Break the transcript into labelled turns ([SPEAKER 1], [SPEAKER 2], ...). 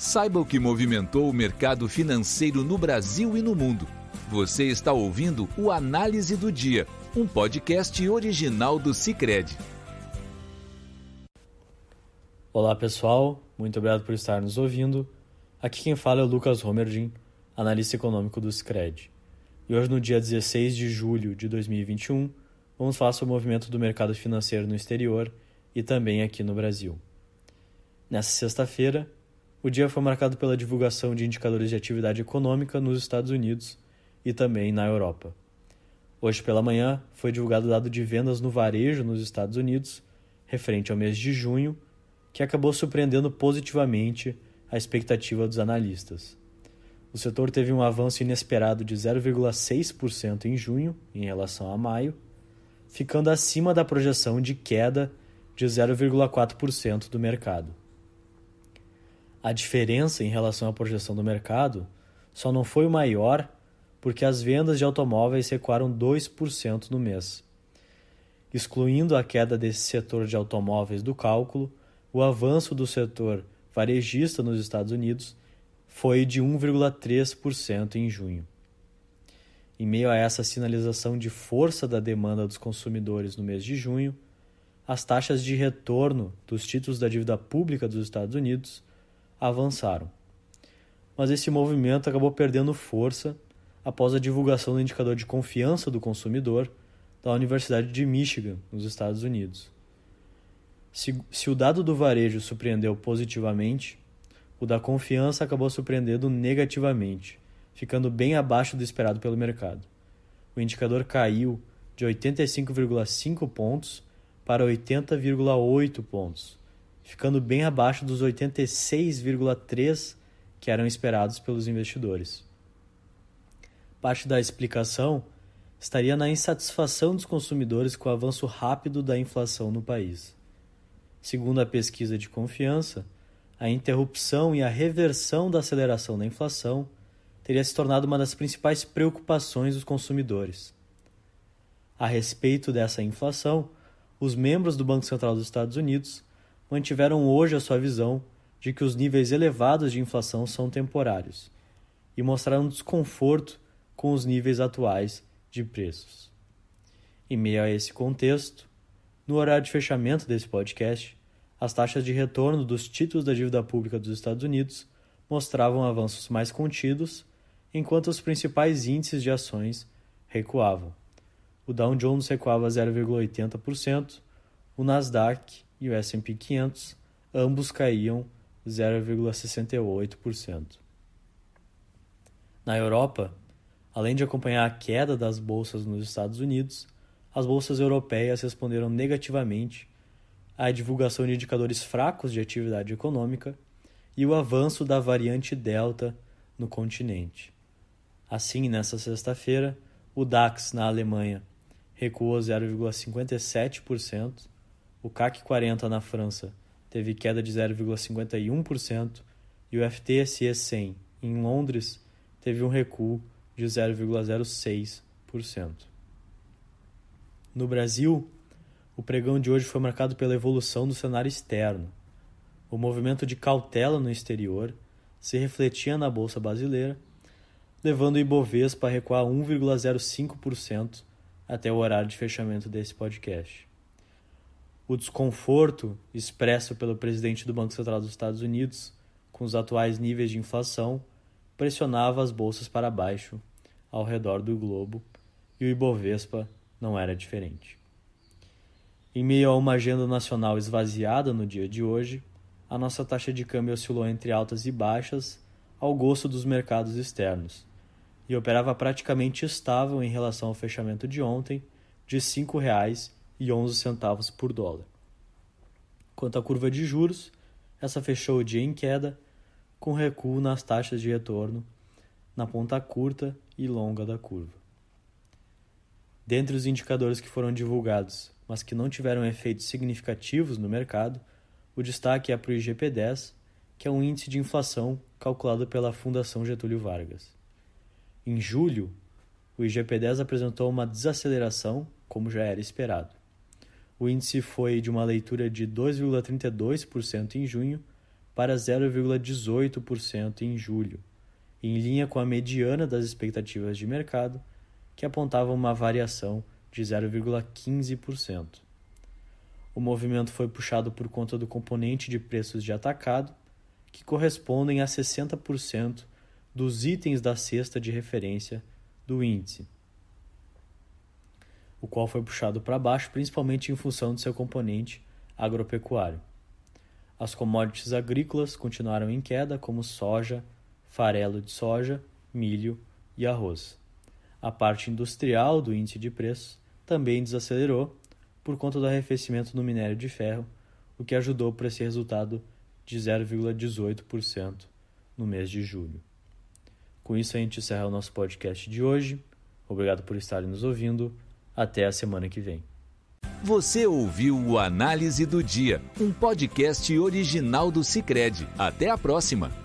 [SPEAKER 1] Saiba o que movimentou o mercado financeiro no Brasil e no mundo. Você está ouvindo o Análise do Dia, um podcast original do Cicred.
[SPEAKER 2] Olá pessoal, muito obrigado por estar nos ouvindo. Aqui quem fala é o Lucas Romerdin, analista econômico do Cicred. E hoje, no dia 16 de julho de 2021, vamos falar sobre o movimento do mercado financeiro no exterior e também aqui no Brasil. Nessa sexta-feira, o dia foi marcado pela divulgação de indicadores de atividade econômica nos Estados Unidos e também na Europa. Hoje pela manhã foi divulgado o dado de vendas no varejo nos Estados Unidos, referente ao mês de junho, que acabou surpreendendo positivamente a expectativa dos analistas. O setor teve um avanço inesperado de 0,6% em junho em relação a maio, ficando acima da projeção de queda de 0,4% do mercado. A diferença em relação à projeção do mercado só não foi maior porque as vendas de automóveis recuaram 2% no mês. Excluindo a queda desse setor de automóveis do cálculo, o avanço do setor varejista nos Estados Unidos foi de 1,3% em junho. Em meio a essa sinalização de força da demanda dos consumidores no mês de junho, as taxas de retorno dos títulos da dívida pública dos Estados Unidos avançaram. Mas esse movimento acabou perdendo força após a divulgação do indicador de confiança do consumidor da Universidade de Michigan, nos Estados Unidos. Se, se o dado do varejo surpreendeu positivamente, o da confiança acabou surpreendendo negativamente, ficando bem abaixo do esperado pelo mercado. O indicador caiu de 85,5 pontos para 80,8 pontos, ficando bem abaixo dos 86,3 que eram esperados pelos investidores. Parte da explicação estaria na insatisfação dos consumidores com o avanço rápido da inflação no país. Segundo a pesquisa de confiança, a interrupção e a reversão da aceleração da inflação teria se tornado uma das principais preocupações dos consumidores. A respeito dessa inflação, os membros do Banco Central dos Estados Unidos mantiveram hoje a sua visão de que os níveis elevados de inflação são temporários e mostraram desconforto com os níveis atuais de preços. Em meio a esse contexto, no horário de fechamento desse podcast, as taxas de retorno dos títulos da dívida pública dos Estados Unidos mostravam avanços mais contidos, enquanto os principais índices de ações recuavam. O Dow Jones recuava 0,80%, o Nasdaq e o S&P 500 ambos caíam 0,68%. Na Europa, além de acompanhar a queda das bolsas nos Estados Unidos, as bolsas europeias responderam negativamente à divulgação de indicadores fracos de atividade econômica e o avanço da variante Delta no continente. Assim, nesta sexta-feira, o DAX na Alemanha recuou 0,57%, o CAC 40 na França teve queda de 0,51% e o FTSE 100 em Londres teve um recuo de 0,06%. No Brasil, o pregão de hoje foi marcado pela evolução do cenário externo. O movimento de cautela no exterior se refletia na bolsa brasileira, levando o Ibovespa a recuar 1,05% até o horário de fechamento desse podcast. O desconforto expresso pelo presidente do Banco Central dos Estados Unidos com os atuais níveis de inflação pressionava as bolsas para baixo ao redor do globo e o Ibovespa não era diferente. Em meio a uma agenda nacional esvaziada no dia de hoje, a nossa taxa de câmbio oscilou entre altas e baixas ao gosto dos mercados externos e operava praticamente estável em relação ao fechamento de ontem, de R$ 5,11 por dólar. Quanto à curva de juros, essa fechou o dia em queda, com recuo nas taxas de retorno na ponta curta e longa da curva. Dentre os indicadores que foram divulgados, mas que não tiveram efeitos significativos no mercado, o destaque é para o IGP-10, que é um índice de inflação calculado pela Fundação Getúlio Vargas. Em julho, o IGP-10 apresentou uma desaceleração, como já era esperado. O índice foi de uma leitura de 2,32% em junho para 0,18% em julho, em linha com a mediana das expectativas de mercado, que apontava uma variação de 0,15%. O movimento foi puxado por conta do componente de preços de atacado, que correspondem a 60% dos itens da cesta de referência do índice, o qual foi puxado para baixo principalmente em função de seu componente agropecuário. As commodities agrícolas continuaram em queda, como soja, farelo de soja, milho e arroz. A parte industrial do índice de preços também desacelerou por conta do arrefecimento no minério de ferro, o que ajudou para esse resultado de 0,18% no mês de julho. Com isso, a gente encerra o nosso podcast de hoje. Obrigado por estarem nos ouvindo. Até a semana que vem.
[SPEAKER 1] Você ouviu o Análise do Dia, um podcast original do Cicred. Até a próxima!